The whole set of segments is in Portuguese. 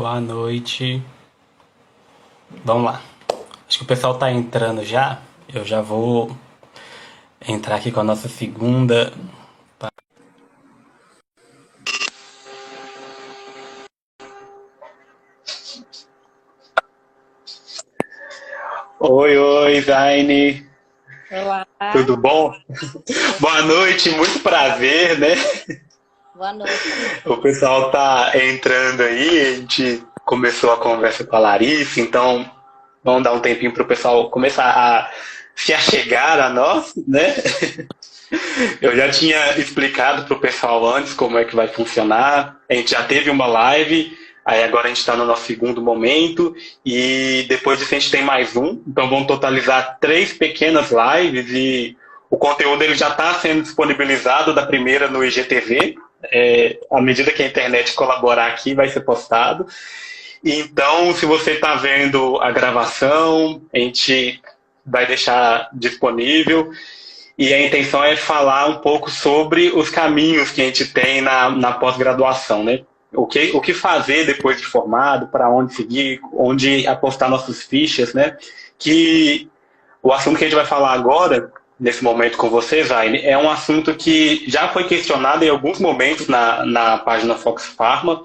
Boa noite. Vamos lá. Acho que o pessoal tá entrando já. Eu já vou entrar aqui com a nossa segunda. Oi, oi, Zaine. Olá. Tudo bom? Boa noite, muito prazer, né? Boa noite. O pessoal tá entrando aí, a gente começou a conversa com a Larissa, então vamos dar um tempinho para o pessoal começar a se achegar a nós, né? Eu já tinha explicado para o pessoal antes como é que vai funcionar. A gente já teve uma live, aí agora a gente está no nosso segundo momento, e depois disso a gente tem mais um. Então vamos totalizar três pequenas lives e o conteúdo ele já está sendo disponibilizado da primeira no IGTV. É, à medida que a internet colaborar aqui, vai ser postado. Então, se você está vendo a gravação, a gente vai deixar disponível. E a intenção é falar um pouco sobre os caminhos que a gente tem na, na pós-graduação, né? O que, o que fazer depois de formado, para onde seguir, onde apostar nossas fichas, né? Que o assunto que a gente vai falar agora, nesse momento com você, Zaine, é um assunto que já foi questionado em alguns momentos na, na página Fox Pharma.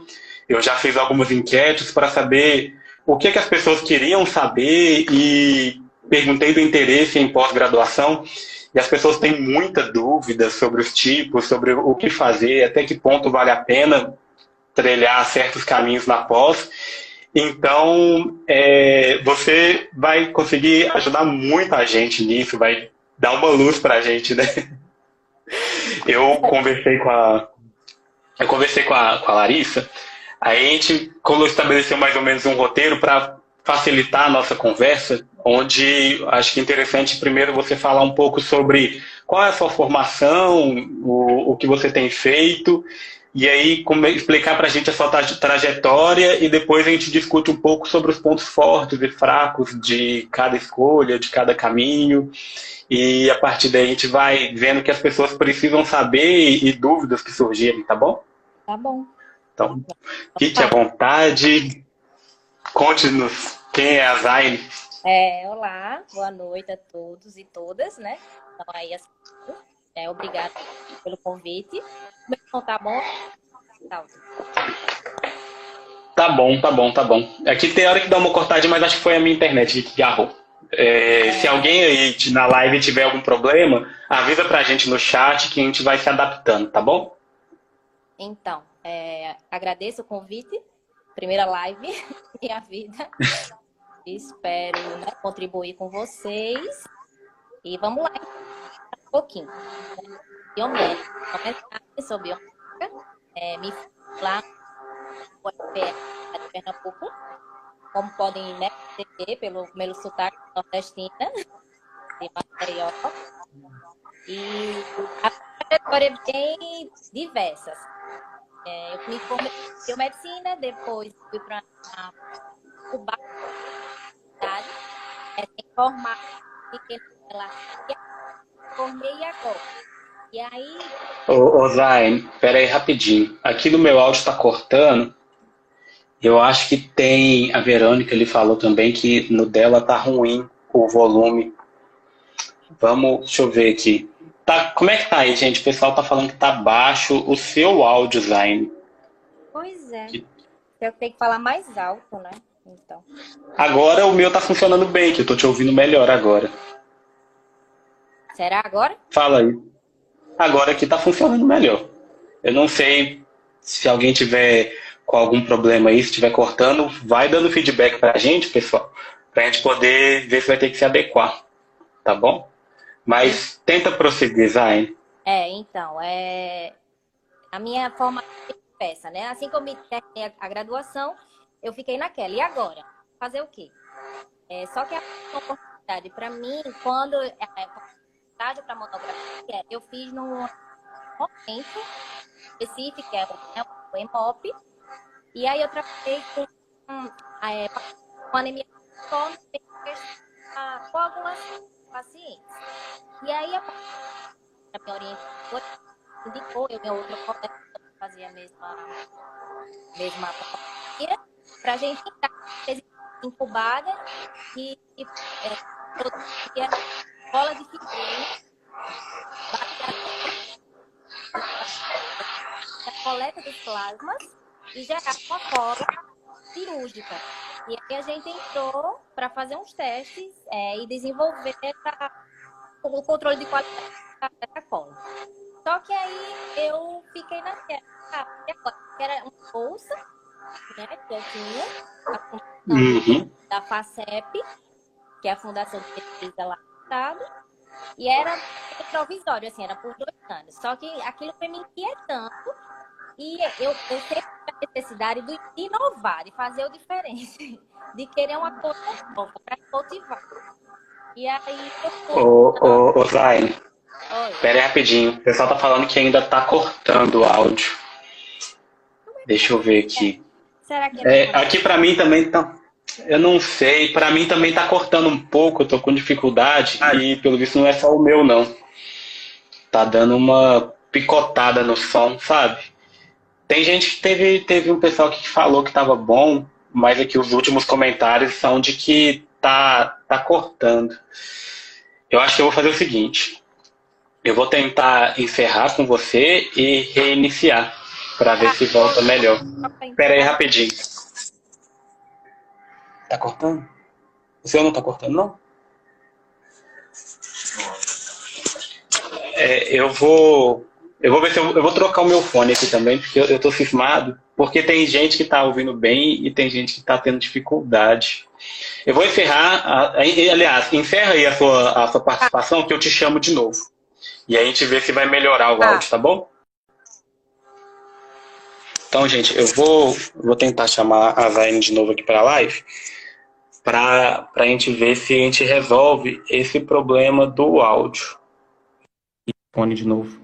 Eu já fiz algumas enquetes para saber o que, que as pessoas queriam saber e perguntei do interesse em pós-graduação. E as pessoas têm muita dúvida sobre os tipos, sobre o que fazer, até que ponto vale a pena trilhar certos caminhos na pós. Então, é, você vai conseguir ajudar muita gente nisso, vai dar uma luz para a gente, né? Eu conversei com a, eu conversei com a, com a Larissa, aí a gente estabeleceu mais ou menos um roteiro para facilitar a nossa conversa, onde acho que é interessante primeiro você falar um pouco sobre qual é a sua formação, o, o que você tem feito, e aí como, explicar para a gente a sua trajetória e depois a gente discute um pouco sobre os pontos fortes e fracos de cada escolha, de cada caminho. E a partir daí a gente vai vendo que as pessoas precisam saber e dúvidas que surgirem, tá bom? Tá bom. Então, fique à vontade. Conte-nos quem é a Zaine. É, olá, boa noite a todos e todas, né? Então, aí, assim, é, obrigada pelo convite. Então, tá bom? Tá. tá bom, tá bom, tá bom. Aqui tem hora que dá uma cortadinha, mas acho que foi a minha internet que garrou. É, se alguém aí na live tiver algum problema, avisa pra gente no chat que a gente vai se adaptando, tá bom? Então, é, agradeço o convite. Primeira live minha vida. Espero né, contribuir com vocês. E vamos lá, pouquinho. Biomédica, sou biomédica, é, me lá no UFPR de Pernambuco como podem né, perceber pelo, pelo sotaque nordestina, de Maceió. E a trajetória é bem diversa. É, eu me formei em biomedicina, depois fui para Cuba, é, sem formar, fiquei lá, formei agora. E aí. Ô, ô Zayn, peraí rapidinho. Aqui no meu áudio está cortando. Eu acho que tem. A Verônica ele falou também que no dela tá ruim o volume. Vamos, deixa eu ver aqui. Tá, como é que tá aí, gente? O pessoal tá falando que tá baixo o seu áudio, Zaine. Pois é. Que... Eu tenho que falar mais alto, né? Então. Agora o meu tá funcionando bem, que eu tô te ouvindo melhor agora. Será agora? Fala aí. Agora aqui tá funcionando melhor. Eu não sei se alguém tiver com algum problema aí, se estiver cortando, vai dando feedback para a gente, pessoal, para a gente poder ver se vai ter que se adequar, tá bom? Mas tenta prosseguir, Zayn. É, então, é... a minha forma de peça, né? Assim como eu terminei a graduação, eu fiquei naquela. E agora? Fazer o quê? É, só que a oportunidade para mim, quando é, estágio para monografia, eu fiz num momento específico, que é o EMOP, e aí eu trabalhei com, é, com anemia com algumas pacientes. E aí a, minha orientadora indicou, eu e outra colega fazia a mesma, mesma para a gente entrar incubada e, e é, produzia bola de fibrinha a coleta dos plasmas e gerar uma cola cirúrgica. E aí a gente entrou para fazer uns testes é, e desenvolver a, o controle de qualidade da cola. Só que aí eu fiquei na terra, que era uma bolsa, né, que eu tinha, a fundação uhum. da FACEP, que é a Fundação de Pesquisa lá do Estado, e era provisório, assim, era por dois anos. Só que aquilo foi me inquietando e eu, eu sempre a necessidade de inovar, de fazer o diferente, de querer uma coisa nova para motivar. E aí eu Ô, ô, ô Zayn, pera aí rapidinho. O pessoal tá falando que ainda tá cortando o áudio. Deixa eu ver aqui. Será que é, é aqui para mim também tá. Eu não sei, para mim também tá cortando um pouco, eu tô com dificuldade e pelo visto não é só o meu não. Tá dando uma picotada no som, sabe? Tem gente que teve, teve um pessoal que falou que estava bom, mas aqui os últimos comentários são de que tá, tá cortando. Eu acho que eu vou fazer o seguinte. Eu vou tentar encerrar com você e reiniciar para ver se volta melhor. Espera aí rapidinho. Tá cortando? O seu não tá cortando, não? É, eu vou eu vou ver se eu, eu, vou trocar o meu fone aqui também, porque eu, eu tô cismado, porque tem gente que tá ouvindo bem e tem gente que tá tendo dificuldade. Eu vou encerrar, a, a, aliás, encerra aí a sua, a sua participação que eu te chamo de novo. E aí a gente vê se vai melhorar o áudio, tá bom? Então, gente, eu vou, vou tentar chamar a Zaine de novo aqui para a live para a gente ver se a gente resolve esse problema do áudio. Fone de novo.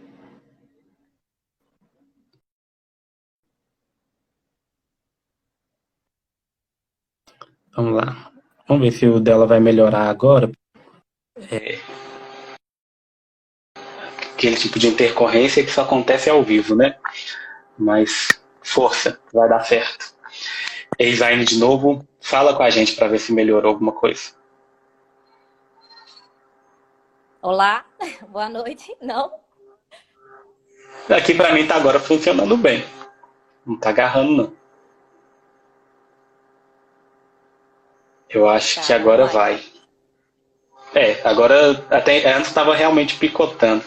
Vamos lá. Vamos ver se o dela vai melhorar agora. É... Aquele tipo de intercorrência que só acontece ao vivo, né? Mas força, vai dar certo. Eizaine de novo, fala com a gente para ver se melhorou alguma coisa. Olá, boa noite. Não? Aqui para mim tá agora funcionando bem. Não tá agarrando não. Eu acho tá, que agora vai. vai. É, agora até antes estava realmente picotando.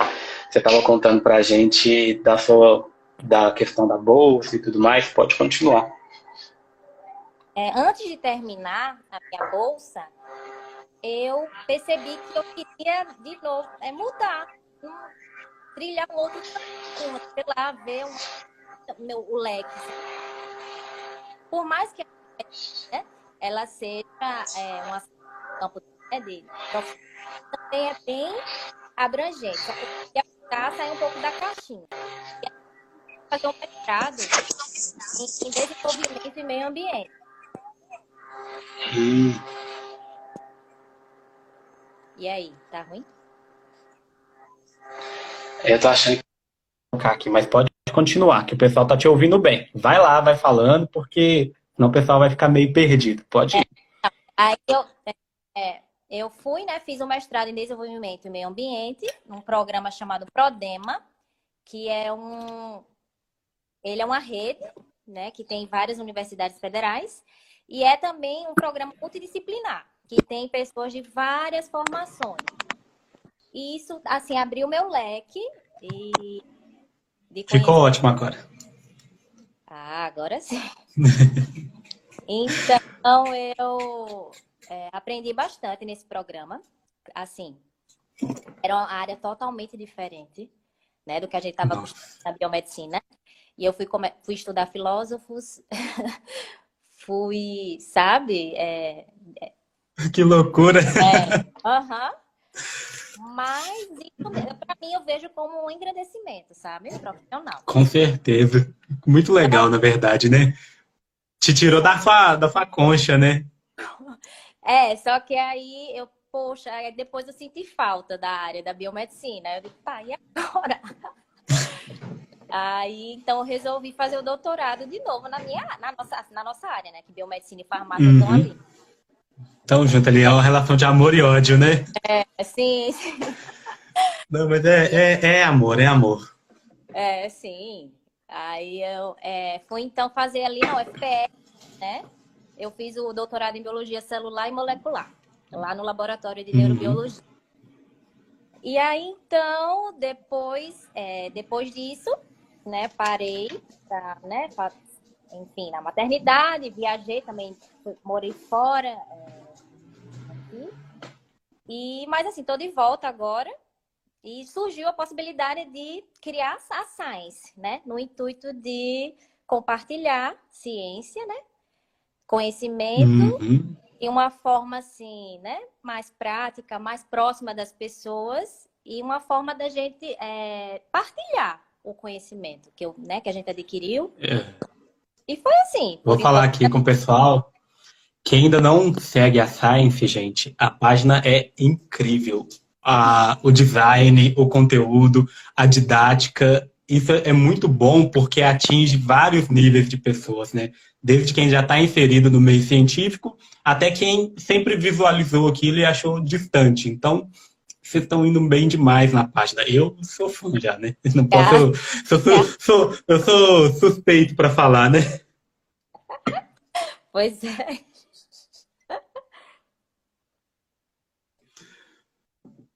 Você estava contando para a gente da sua da questão da bolsa e tudo mais. Pode continuar. É, antes de terminar a minha bolsa, eu percebi que eu queria de novo é mudar, trilhar um outro caminho, sei lá, ver um, meu, o leque. Por mais que né, ela seja é, uma campo né, dele. Então, também é bem abrangente. Só que aplicar sair um pouco da caixinha. E fazer um mestrado em, em desenvolvimento e meio ambiente. Hum. E aí, tá ruim? Eu tô achando que aqui, mas pode continuar, que o pessoal tá te ouvindo bem. Vai lá, vai falando, porque Senão o pessoal vai ficar meio perdido. Pode ir. É, aí eu, é, eu fui, né? Fiz um mestrado em desenvolvimento e meio ambiente, num programa chamado Prodema, que é um. Ele é uma rede, né? Que tem várias universidades federais. E é também um programa multidisciplinar, que tem pessoas de várias formações. E isso, assim, abriu meu leque e. Ficou ótimo agora. Ah, agora sim. então, eu é, aprendi bastante nesse programa. Assim, era uma área totalmente diferente né, do que a gente estava acostumado na biomedicina. E eu fui, fui estudar filósofos, fui, sabe? É, é, que loucura! É, aham. Mas, para mim, eu vejo como um engrandecimento, sabe? Profissional. Com certeza. Muito legal, na verdade, né? Te tirou da sua, da sua concha, né? É, só que aí eu, poxa, depois eu senti falta da área da biomedicina. Eu disse, pá, e agora? Aí, então, eu resolvi fazer o doutorado de novo na minha, na nossa, na nossa área, né? Que biomedicina e farmácia uhum. estão ali. Então, junto ali, é uma relação de amor e ódio, né? É, sim, sim. Não, mas é, é, é amor, é amor. É, sim. Aí eu é, fui então fazer ali na UFPR, né? Eu fiz o doutorado em biologia celular e molecular, lá no laboratório de uhum. neurobiologia. E aí então, depois, é, depois disso, né, parei, pra, né, pra, enfim, na maternidade, viajei também, morei fora, é, aqui. E, mas assim, tô de volta agora, e surgiu a possibilidade de criar a Science, né? No intuito de compartilhar ciência, né? Conhecimento uhum. de uma forma assim, né? Mais prática, mais próxima das pessoas e uma forma da gente é, partilhar o conhecimento que, eu, né, que a gente adquiriu. É. E foi assim. Vou falar aqui com o pessoal. Quem ainda não segue a Science, gente, a página é incrível a, o design, o conteúdo, a didática. Isso é muito bom porque atinge vários níveis de pessoas, né? Desde quem já está inserido no meio científico até quem sempre visualizou aquilo e achou distante. Então, vocês estão indo bem demais na página. Eu sou fã já, né? Não posso, sou, sou, sou, eu sou suspeito para falar, né? Pois é.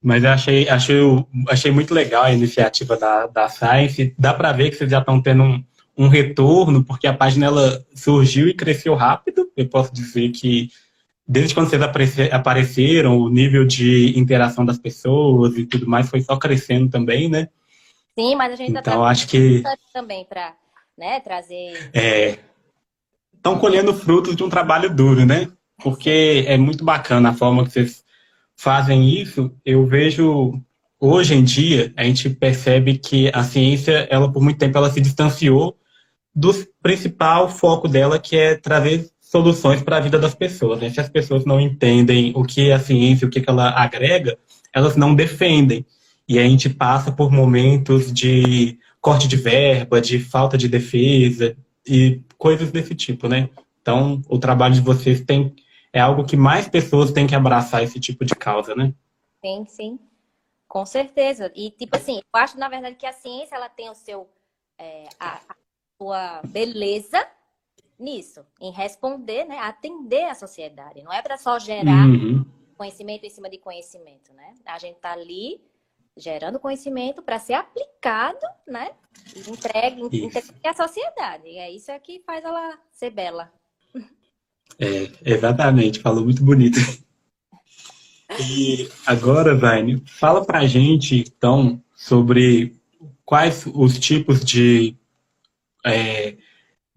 Mas eu achei, achei, achei muito legal a iniciativa da, da Science. Dá para ver que vocês já estão tendo um, um retorno, porque a página ela surgiu e cresceu rápido. Eu posso dizer que desde quando vocês apareceram, o nível de interação das pessoas e tudo mais foi só crescendo também, né? Sim, mas a gente tá então, tá acho que também para né, trazer. É, estão colhendo frutos de um trabalho duro, né? Porque é muito bacana a forma que vocês fazem isso, eu vejo hoje em dia a gente percebe que a ciência, ela por muito tempo ela se distanciou do principal foco dela, que é trazer soluções para a vida das pessoas. Né? Se as pessoas não entendem o que é a ciência, o que, que ela agrega, elas não defendem. E a gente passa por momentos de corte de verba, de falta de defesa e coisas desse tipo, né? Então, o trabalho de vocês tem é algo que mais pessoas têm que abraçar esse tipo de causa, né? Sim, sim. Com certeza. E, tipo assim, eu acho, na verdade, que a ciência ela tem o seu. É, a, a sua beleza nisso, em responder, né? Atender a sociedade. Não é para só gerar uhum. conhecimento em cima de conhecimento, né? A gente tá ali gerando conhecimento para ser aplicado, né? E entregue, entregue à sociedade. E é isso é que faz ela ser bela. É, exatamente, falou muito bonito. E agora, Vaine, fala pra gente, então, sobre quais os tipos de, é,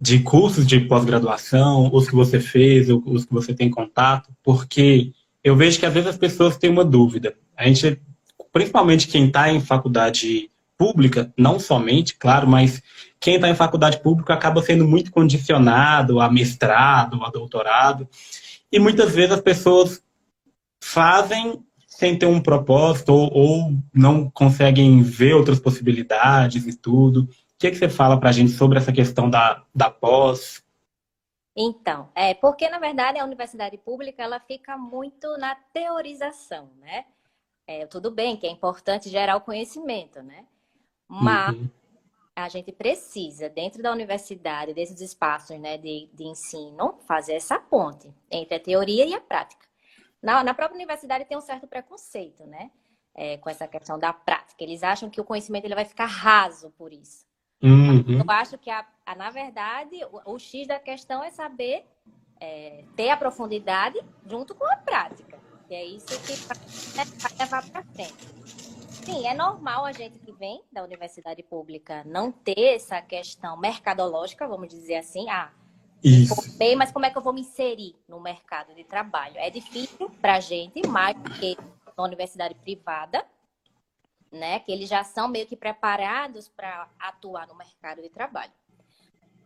de cursos de pós-graduação, os que você fez, os que você tem contato, porque eu vejo que às vezes as pessoas têm uma dúvida. A gente, principalmente quem está em faculdade pública, não somente, claro, mas quem está em faculdade pública acaba sendo muito condicionado a mestrado, a doutorado, e muitas vezes as pessoas fazem sem ter um propósito ou, ou não conseguem ver outras possibilidades e tudo. O que, que você fala para a gente sobre essa questão da, da pós? Então, é porque na verdade a universidade pública ela fica muito na teorização, né? É, tudo bem que é importante gerar o conhecimento, né? Mas uhum. a gente precisa, dentro da universidade, desses espaços né, de, de ensino, fazer essa ponte entre a teoria e a prática. Na, na própria universidade tem um certo preconceito, né? É, com essa questão da prática. Eles acham que o conhecimento ele vai ficar raso por isso. Uhum. Eu acho que, a, a, na verdade, o, o, X da questão é saber é, ter a profundidade junto com a prática. E é isso que vai, né, vai levar para frente. Sim, é normal a gente que vem da universidade pública não ter essa questão mercadológica, vamos dizer assim. Ah, Isso. Bem, mas como é que eu vou me inserir no mercado de trabalho? É difícil para a gente, mais do que na universidade privada, né? Que eles já são meio que preparados para atuar no mercado de trabalho.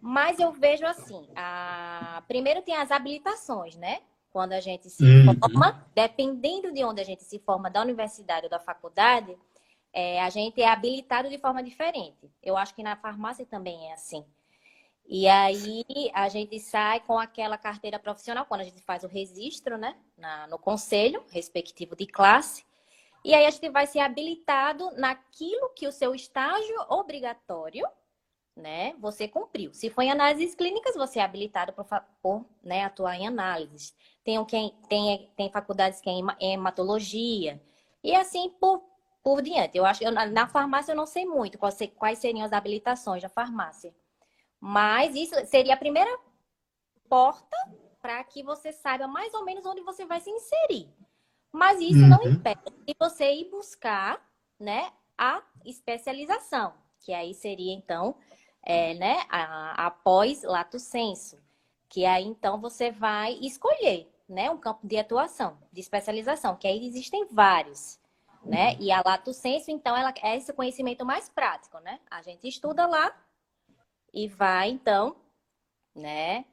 Mas eu vejo assim, a... primeiro tem as habilitações, né? quando a gente se uhum. forma, dependendo de onde a gente se forma, da universidade ou da faculdade, é, a gente é habilitado de forma diferente. Eu acho que na farmácia também é assim. E aí a gente sai com aquela carteira profissional, quando a gente faz o registro, né? Na, no conselho respectivo de classe. E aí a gente vai ser habilitado naquilo que o seu estágio obrigatório, né? Você cumpriu. Se for em análises clínicas, você é habilitado por, por né, atuar em análises. Tem, quem, tem, tem faculdades que é em hematologia. E assim por, por diante. Eu acho que na farmácia eu não sei muito quais, quais seriam as habilitações da farmácia. Mas isso seria a primeira porta para que você saiba mais ou menos onde você vai se inserir. Mas isso uhum. não impede de você ir buscar né, a especialização, que aí seria, então, é, né, a, após lato senso, que aí, então, você vai escolher né, um campo de atuação, de especialização, que aí existem vários. Né? E a lato senso, então, ela é esse conhecimento mais prático, né? A gente estuda lá e vai, então, né,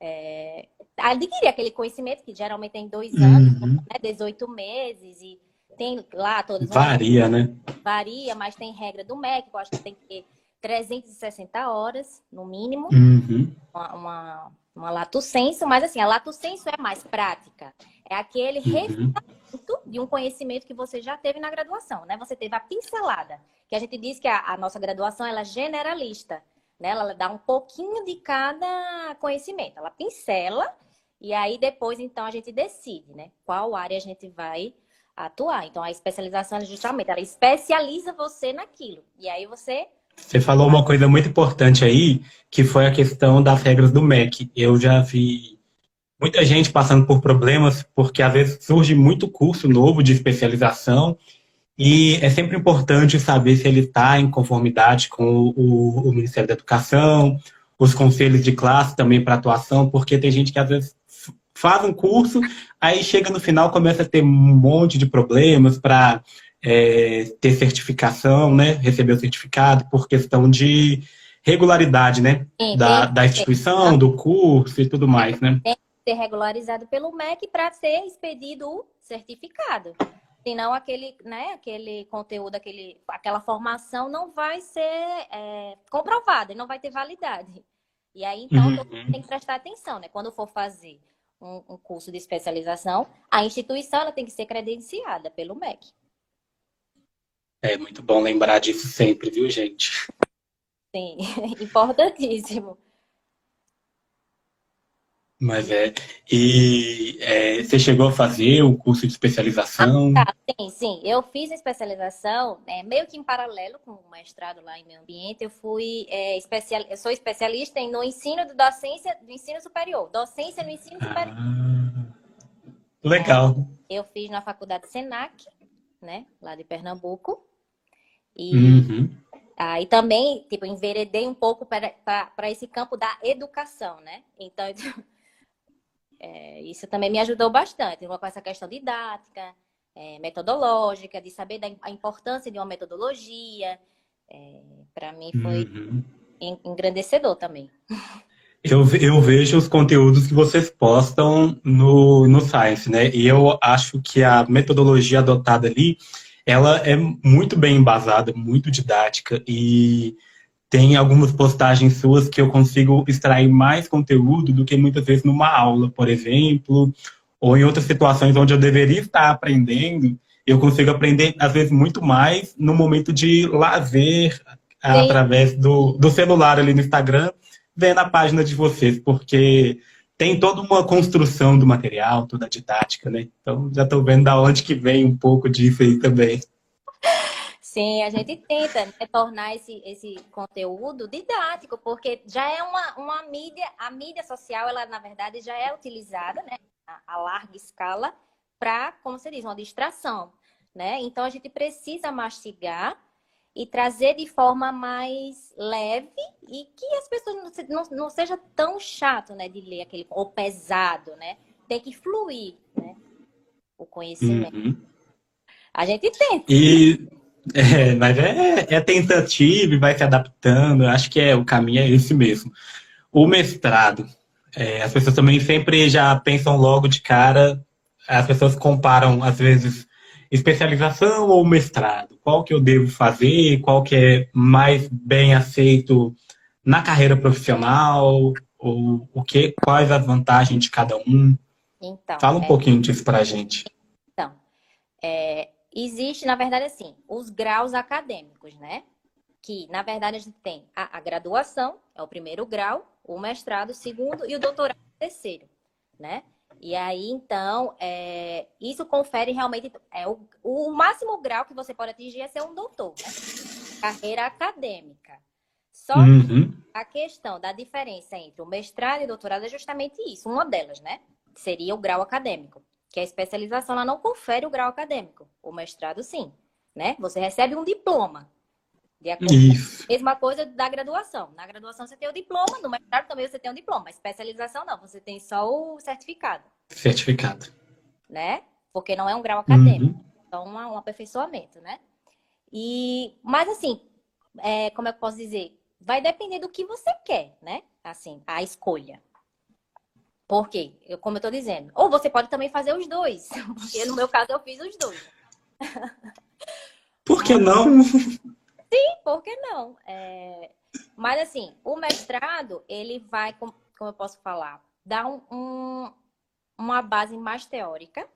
é, adquirir aquele conhecimento que geralmente tem dois anos, uhum. né, 18 meses, e tem lá todas. Varia, né? Varia, mas tem regra do MEC, eu acho que tem que ter 360 horas, no mínimo, uhum. uma, uma, uma lato senso, mas assim, a lato senso é mais prática. É aquele uhum. refinamento de um conhecimento que você já teve na graduação, né? Você teve a pincelada, que a gente diz que a, a nossa graduação ela é generalista. Né? Ela dá um pouquinho de cada conhecimento. Ela pincela e aí depois, então, a gente decide, né? Qual área a gente vai atuar. Então, a especialização, justamente, ela especializa você naquilo. E aí você... Você falou uma coisa muito importante aí, que foi a questão das regras do MEC. Eu já vi muita gente passando por problemas, porque às vezes surge muito curso novo de especialização e é sempre importante saber se ele está em conformidade com o, o, Ministério da Educação, os conselhos de classe também para atuação, porque tem gente que às vezes faz um curso, aí chega no final começa a ter um monte de problemas para é, ter certificação, né? Receber o certificado por questão de regularidade, né? Sim, da, da instituição, do curso e tudo mais, né? Tem que ser regularizado pelo MEC para ser expedido o certificado. Senão aquele, né, aquele conteúdo, aquele, aquela formação não vai ser é, comprovada, não vai ter validade. E aí, então, uhum. tem que prestar atenção, né? Quando for fazer um, um, curso de especialização, a instituição ela tem que ser credenciada pelo MEC. É muito bom lembrar disso sempre, viu, gente? Sim, importantíssimo. Mas é. E é, você chegou a fazer o curso de especialização? Ah, tá. Sim, sim. Eu fiz a especialização é, meio que em paralelo com o mestrado lá em meio ambiente. Eu fui é, especial, eu sou especialista no ensino de docência do ensino superior. Docência no ensino superior. Ah, legal. É, eu fiz na faculdade Senac, né? Lá de Pernambuco. E uhum. aí também, tipo, enveredei um pouco para esse campo da educação, né? Então. É, isso também me ajudou bastante, com essa questão didática, é, metodológica, de saber da a importância de uma metodologia. É, Para mim foi uhum. engrandecedor também. Eu, eu vejo os conteúdos que vocês postam no, no Science, né? E eu acho que a metodologia adotada ali, ela é muito bem embasada, muito didática e tem algumas postagens suas que eu consigo extrair mais conteúdo do que muitas vezes numa aula, por exemplo, ou em outras situações onde eu deveria estar aprendendo, eu consigo aprender, às vezes, muito mais no momento de lazer, Sim. através do, do celular ali no Instagram, vendo a página de vocês, porque tem toda uma construção do material, toda a didática, né? Então, já estou vendo da onde que vem um pouco disso aí também. Sim, a gente tenta né, tornar esse, esse conteúdo didático, porque já é uma, uma mídia, a mídia social, ela na verdade já é utilizada, né, a, a larga escala, para, como você diz, uma distração, né? Então a gente precisa mastigar e trazer de forma mais leve e que as pessoas não, não, não seja tão chato, né, de ler aquele ou pesado, né? Tem que fluir, né? O conhecimento. Uhum. A gente tenta. E é, mas é, é tentativa e vai se adaptando. Acho que é o caminho é esse mesmo. O mestrado, é, as pessoas também sempre já pensam logo de cara. As pessoas comparam, às vezes, especialização ou mestrado? Qual que eu devo fazer? Qual que é mais bem aceito na carreira profissional? Ou o que, quais as vantagens de cada um? Então, Fala um é... pouquinho disso para a gente. Então, é, existe, na verdade, assim, os graus acadêmicos, né? Que, na verdade, a gente tem a, a graduação, é o primeiro grau, o mestrado, o segundo, e o doutorado, o terceiro, né? E aí, então, é, isso confere realmente. É, o, o máximo grau que você pode atingir é ser um doutor, né? carreira acadêmica. Só uhum. a questão da diferença entre o mestrado e o doutorado é justamente isso, uma delas, né? Seria o grau acadêmico, que a especialização ela não confere o grau acadêmico. O mestrado, sim, né? Você recebe um diploma. De acordo Isso. Mesma coisa da graduação. Na graduação você tem o diploma, no mestrado também você tem o diploma. especialização não, você tem só o certificado. Certificado. Né? Porque não é um grau acadêmico. Uhum. Então, um, um aperfeiçoamento, né? E, mas assim, é, como é que eu posso dizer? Vai depender do que você quer, né? Assim, a escolha. Por quê? Eu, como eu tô dizendo. Ou você pode também fazer os dois. Porque no meu caso eu fiz os dois. Por que não? Sim, por que não? É... Mas assim, o mestrado, ele vai, como eu posso falar, dar um, um, uma base mais teórica,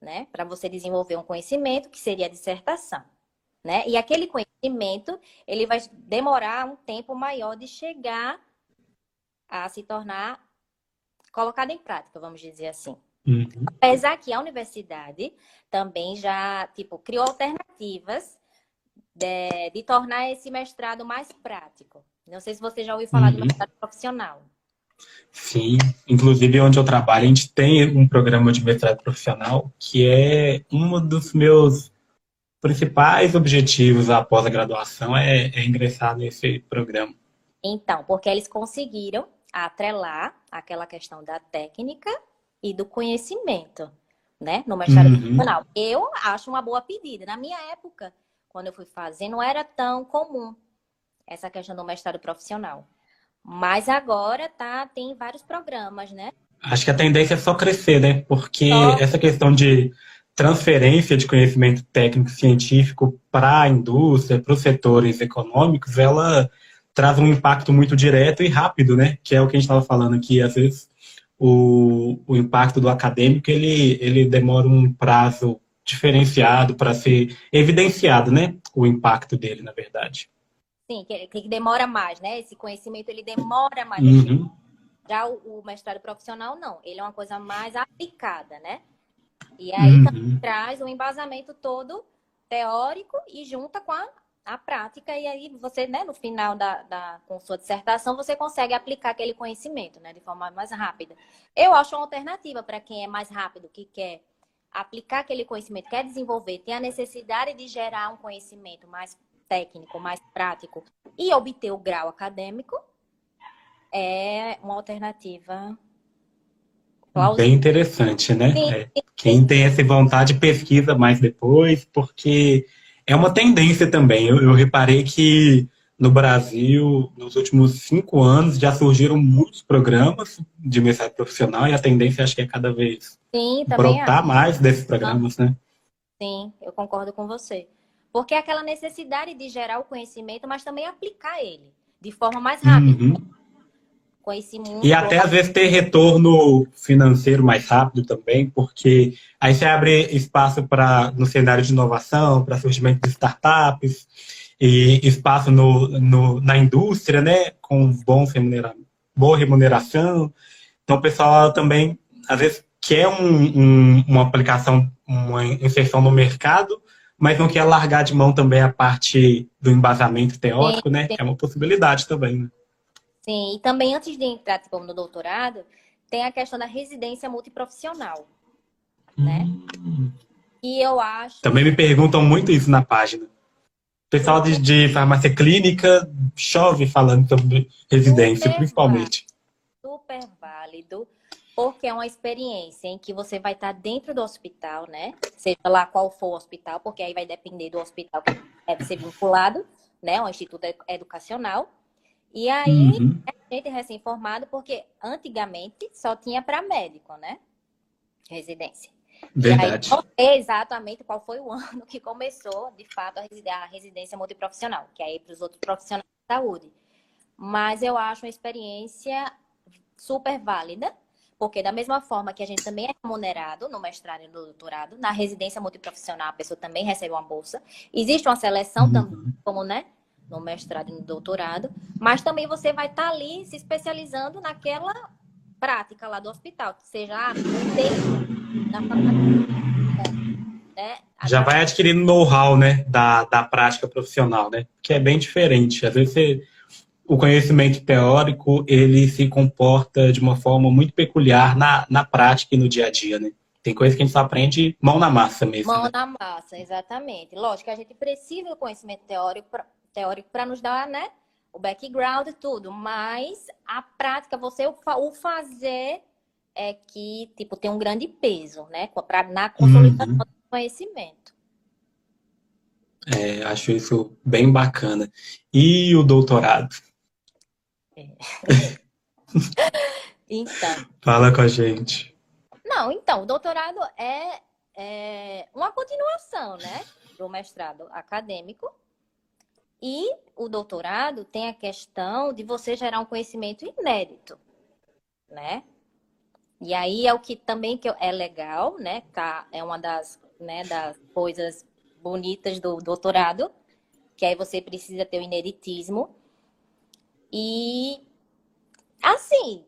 né? Para você desenvolver um conhecimento, que seria a dissertação. Né? E aquele conhecimento, ele vai demorar um tempo maior de chegar a se tornar colocado em prática, vamos dizer assim. Uhum. Apesar que a universidade também já, tipo, criou alternativas de, de, tornar esse mestrado mais prático. Não sei se você já ouviu falar uhum. do mestrado profissional. Sim, inclusive onde eu trabalho, a gente tem um programa de mestrado profissional que é um dos meus principais objetivos após a graduação é, é ingressar nesse programa. Então, porque eles conseguiram atrelar aquela questão da técnica e do conhecimento, né, no mestrado uhum. profissional. Eu acho uma boa pedida. Na minha época, quando eu fui fazer, não era tão comum essa questão do mestrado profissional. Mas agora tá, tem vários programas, né? Acho que a tendência é só crescer, né? Porque só... essa questão de transferência de conhecimento técnico científico para a indústria, para os setores econômicos, ela traz um impacto muito direto e rápido, né? Que é o que a gente estava falando aqui. Às vezes, o, o impacto do acadêmico, ele, ele demora um prazo diferenciado para ser evidenciado, né? O impacto dele, na verdade. Sim, que, que demora mais, né? Esse conhecimento ele demora mais. Uhum. Já o, o, mestrado profissional não, ele é uma coisa mais aplicada, né? E aí uhum. traz o embasamento todo teórico e junta com a, a prática e aí você, né, no final da, da com sua dissertação, você consegue aplicar aquele conhecimento, né, de forma mais rápida. Eu acho uma alternativa para quem é mais rápido, que quer aplicar aquele conhecimento, quer desenvolver, tem a necessidade de gerar um conhecimento mais técnico, mais prático e obter o grau acadêmico, é uma alternativa. Bem interessante, né? Sim, é. Quem tem essa vontade pesquisa mais depois, porque é uma tendência também. Eu, eu reparei que no Brasil, nos últimos cinco anos, já surgiram muitos programas de mestrado profissional e a tendência acho que é cada vez Sim, brotar acho. mais desses programas, né? Sim, eu concordo com você. Porque é aquela necessidade de gerar o conhecimento, mas também aplicar ele de forma mais rápida. Uhum. E até às vezes ter retorno financeiro mais rápido também, porque aí você abre espaço para no cenário de inovação, para surgimento de startups e espaço no, no, na indústria, né, com bom remunera, boa remuneração. Então, o pessoal também, às vezes, quer um, um, uma aplicação, uma inserção no mercado, mas não quer largar de mão também a parte do embasamento teórico, né? É uma possibilidade também, né? Sim, e também antes de entrar tipo, no doutorado, tem a questão da residência multiprofissional, né? Hum. E eu acho... Também me perguntam muito isso na página. Pessoal de, de farmácia clínica chove falando sobre residência, super principalmente. Válido, super válido, porque é uma experiência em que você vai estar dentro do hospital, né? Seja lá qual for o hospital, porque aí vai depender do hospital que deve ser vinculado, né? Um instituto educacional. E aí, uhum. a gente é recém-formado, porque antigamente só tinha para médico, né? Residência. Verdade. E aí, não sei exatamente qual foi o ano que começou, de fato, a residência multiprofissional, que é aí para os outros profissionais de saúde. Mas eu acho uma experiência super válida, porque da mesma forma que a gente também é remunerado no mestrado e no doutorado, na residência multiprofissional a pessoa também recebe uma bolsa. Existe uma seleção Uhum. também, como né, no mestrado e no doutorado, mas também você vai estar ali se especializando naquela prática lá do hospital, seja ah, faculdade, né? Já vai adquirindo know-how, né, da, da prática profissional, né? Que é bem diferente. Às vezes você- o conhecimento teórico, ele se comporta de uma forma muito peculiar na, na prática e no dia a dia, né? Tem coisa que a gente só aprende mão na massa mesmo. Mão né? na massa, exatamente. Lógico que a gente precisa do conhecimento teórico teórico para nos dar, né, o background e tudo, mas a prática, você o, fa- o fazer é que, tipo, tem um grande peso, né, pra, na consolidação Uhum. do conhecimento. É, acho isso bem bacana. E o doutorado? Então, Fala com a gente. não, então, o doutorado é, é uma continuação, né, do mestrado acadêmico. E o doutorado tem a questão de você gerar um conhecimento inédito, né? E aí é o que também que é legal, né? Tá, é uma das, né, das coisas bonitas do doutorado, que aí você precisa ter o ineditismo. E assim,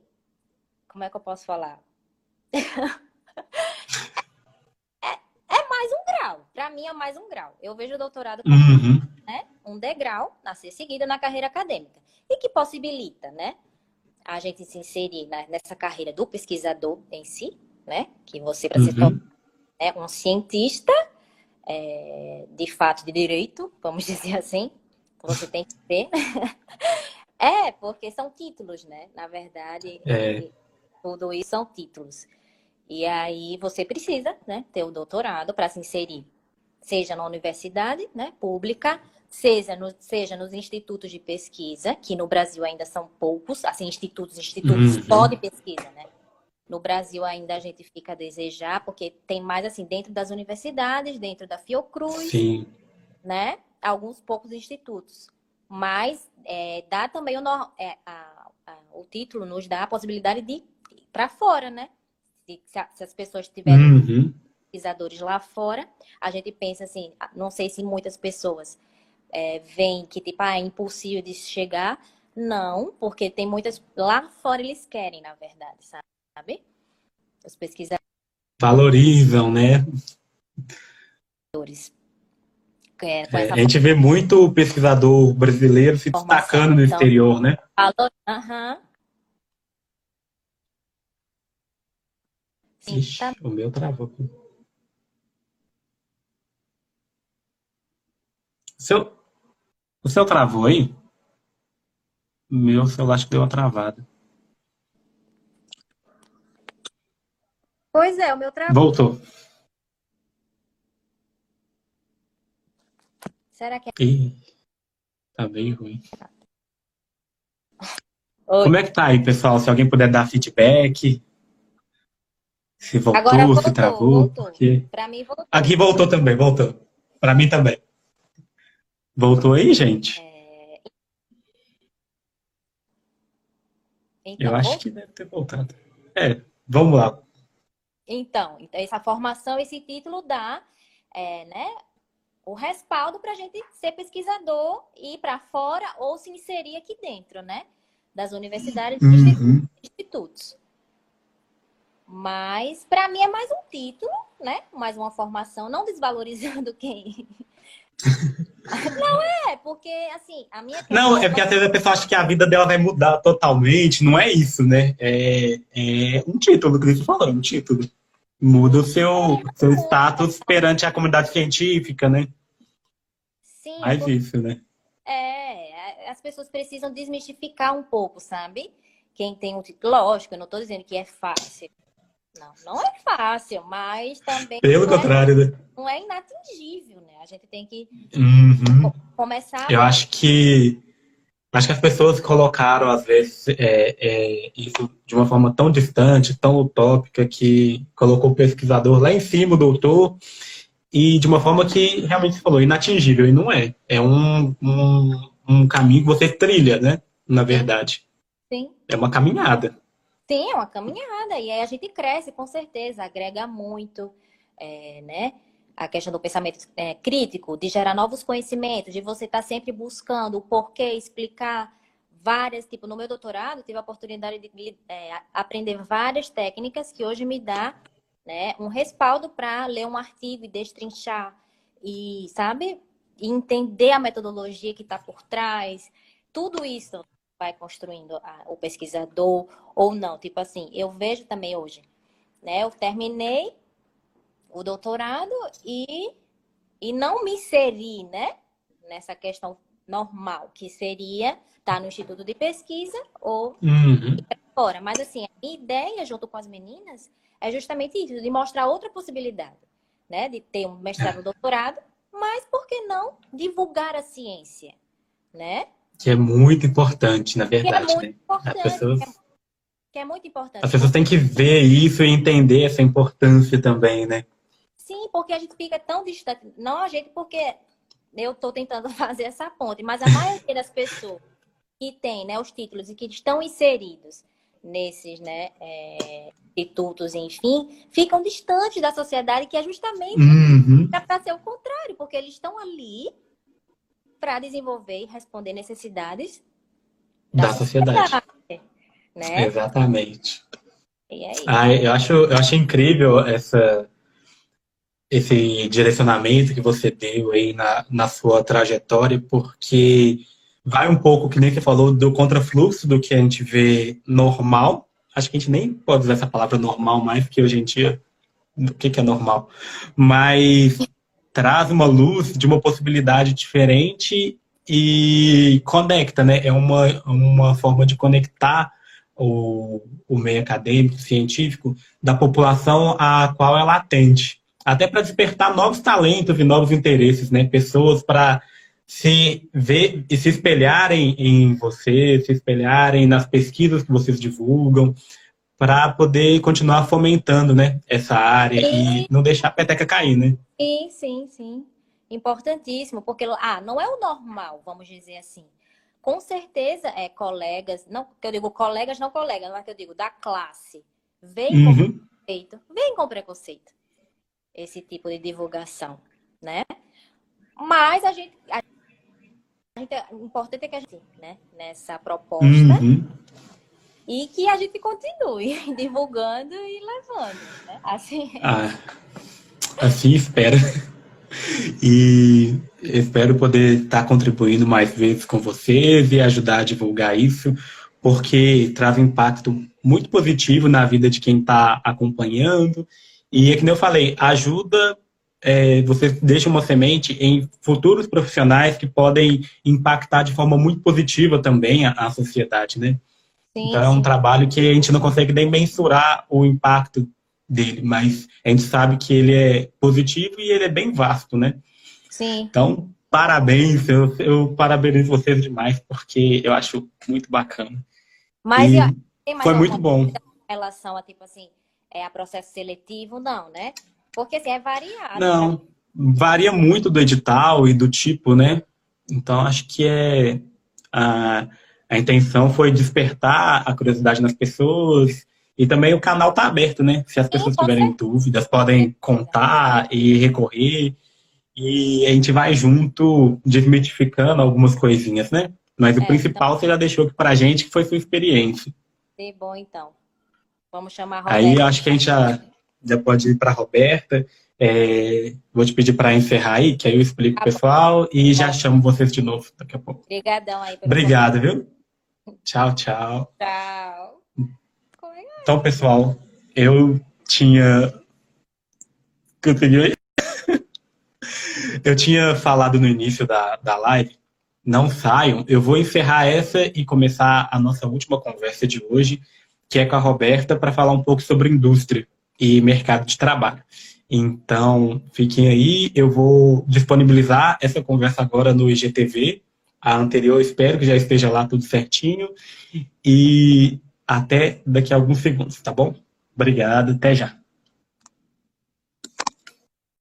como é que eu posso falar? é, é mais um grau. Para mim é mais um grau. Eu vejo o doutorado como Uhum. Né, um degrau a ser seguido na carreira acadêmica e que possibilita, né, a gente se inserir nessa carreira do pesquisador em si, né, que você para se tornar Uhum. né, um cientista é, de fato de direito, vamos dizer assim, você tem que ter. é, porque são títulos, né? Na verdade, É. tudo isso são títulos. E aí você precisa, né, ter o doutorado para se inserir, seja na universidade, né, pública, seja, no, seja nos institutos de pesquisa, que no Brasil ainda são poucos, assim, institutos, institutos Uhum. só de pesquisa, né? No Brasil ainda a gente fica a desejar, porque tem mais assim, dentro das universidades, dentro da Fiocruz, Sim. né? Alguns poucos institutos. Mas é, dá também o, é, a- a- o título nos dá a possibilidade de ir para fora, né? Se, se a- se as pessoas tiverem Uhum. pesquisadores lá fora, a gente pensa assim, não sei se muitas pessoas é, veem que tipo, ah, é impossível de chegar. Não, porque tem muitas. Lá fora eles querem, na verdade, sabe? Os pesquisadores. Valorizam, né? é, É, essa a gente vê muito pesquisador brasileiro se Formação, destacando no então. exterior, né? valor. Sim, Ixi, tá. o meu travou. seu, o seu travou aí? Meu celular acho que deu uma travada. Pois é, o meu trabalho. Voltou. Será que é. Ih, tá bem ruim. Oi. Como é que tá aí, pessoal? Se alguém puder dar feedback. Se voltou, voltou, se travou. voltou. Porque... Pra mim voltou. Aqui voltou também, voltou. Pra mim também. Voltou aí, gente? É... Então, Eu acho que deve ter voltado. É, vamos lá. Então, então, essa formação, esse título dá é, né, o respaldo para a gente ser pesquisador e ir para fora ou se inserir aqui dentro, né? Das universidades e Uhum. institutos. Mas, para mim, é mais um título, né? Mais uma formação, não desvalorizando quem. Não é, porque, assim, a minha. Não, é porque às vezes a pessoa acha que a vida dela vai mudar totalmente. Não é isso, né? É, é um título, que você falou, um título. Muda o seu, seu status perante a comunidade científica, né? Sim, Mais porque- isso, né? É, as pessoas precisam desmistificar um pouco, sabe? Quem tem um título, lógico, eu não estou dizendo que é fácil. Não, não é fácil, mas também Pelo não, é, contrário, né? não é inatingível, né? A gente tem que Uhum. começar Eu a acho que Acho que as pessoas colocaram, às vezes, é, é, isso de uma forma tão distante, tão utópica, que colocou o pesquisador lá em cima, o doutor, e de uma forma que realmente você falou, inatingível, e não é. É um, um, um caminho que você trilha, né? Na verdade. Sim. É uma caminhada. É uma caminhada. E aí a gente cresce, com certeza, agrega muito, é, né? a questão do pensamento é, crítico, de gerar novos conhecimentos, de você estar tá sempre buscando o porquê, explicar várias, tipo, no meu doutorado, tive a oportunidade de é, aprender várias técnicas que hoje me dá né, um respaldo para ler um artigo e destrinchar e, sabe, entender a metodologia que está por trás. Tudo isso vai construindo a, o pesquisador ou não. Tipo assim, eu vejo também hoje, né? Eu terminei o doutorado e, e não me inseri, né? Nessa questão normal, que seria estar tá no instituto de pesquisa ou uhum. fora. Mas assim, a minha ideia junto com as meninas é justamente isso, de mostrar outra possibilidade, né? De ter um mestrado, um doutorado, mas por que não divulgar a ciência, né? Que é muito importante, na verdade. Que é muito né? importante. Pessoas... Que é muito importante. As pessoas têm que ver isso e entender essa importância também, né? Sim, porque a gente fica tão distante. Não a gente, porque eu estou tentando fazer essa ponte, mas a maioria das pessoas que tem né, os títulos e que estão inseridos nesses né, é, institutos, enfim, ficam distantes da sociedade, que é justamente uhum. para ser o contrário, porque eles estão ali para desenvolver e responder necessidades da, da sociedade. sociedade né? Exatamente. Ah, eu, acho, eu acho incrível essa esse direcionamento que você deu aí na, na sua trajetória, porque vai um pouco, que nem você falou, do contrafluxo do que a gente vê normal. Acho que a gente nem pode usar essa palavra normal mais, porque hoje em dia, o que, que é normal? Mas traz uma luz de uma possibilidade diferente e conecta, né? É uma, uma forma de conectar o, o meio acadêmico, científico, da população a qual ela atende até para despertar novos talentos e novos interesses, né? Pessoas para se ver e se espelharem em você, se espelharem nas pesquisas que vocês divulgam, para poder continuar fomentando, né, essa área sim. e não deixar a peteca cair, né? Sim, sim, sim. Importantíssimo, porque ah, não é o normal, vamos dizer assim. Com certeza, é colegas, não que eu digo colegas, não colegas, mas que eu digo da classe, vem com uhum. preconceito, vem com preconceito esse tipo de divulgação, né? Mas a gente, a gente o importante é que a gente, né, nessa proposta uhum. E que a gente continue divulgando e levando, né? Assim. Ah, assim espero. E espero poder estar contribuindo mais vezes com vocês e ajudar a divulgar isso, porque traz um impacto muito positivo na vida de quem está acompanhando e é que eu falei, ajuda, é, você deixa uma semente em futuros profissionais que podem impactar de forma muito positiva também a, a sociedade, né? Sim, então é um trabalho que a gente não consegue nem mensurar o impacto dele, mas a gente sabe que ele é positivo e ele é bem vasto, né? Sim. Então, parabéns, eu, eu parabenizo vocês demais, porque eu acho muito bacana. Mas e foi muito bom. Em relação a, tipo assim, é a processo seletivo, não, né? Porque assim, é variado. Não, né? varia muito do edital e do tipo, né? Então, acho que é a, a intenção foi despertar a curiosidade nas pessoas e também o canal está aberto, né? Se as pessoas tiverem dúvidas, podem contar e recorrer. E a gente vai junto desmitificando algumas coisinhas, né? Mas o é, principal então... você já deixou aqui pra gente, que foi sua experiência. Que bom, então. Vamos chamar a Roberta. Aí acho que a gente já, já pode ir para a Roberta. É, vou te pedir para encerrar aí, que aí eu explico tá o pessoal e já chamo vocês de novo daqui a pouco. Obrigadão aí. Obrigado, viu? Tchau, tchau. Tchau. Então, pessoal, eu tinha... Conseguiu eu tinha falado no início da, da live, não saiam. Eu vou encerrar essa e começar a nossa última conversa de hoje, que é com a Roberta, para falar um pouco sobre indústria e mercado de trabalho. Então, fiquem aí, eu vou disponibilizar essa conversa agora no IGTV, a anterior, espero que já esteja lá tudo certinho. E até daqui a alguns segundos, tá bom? Obrigado, até já.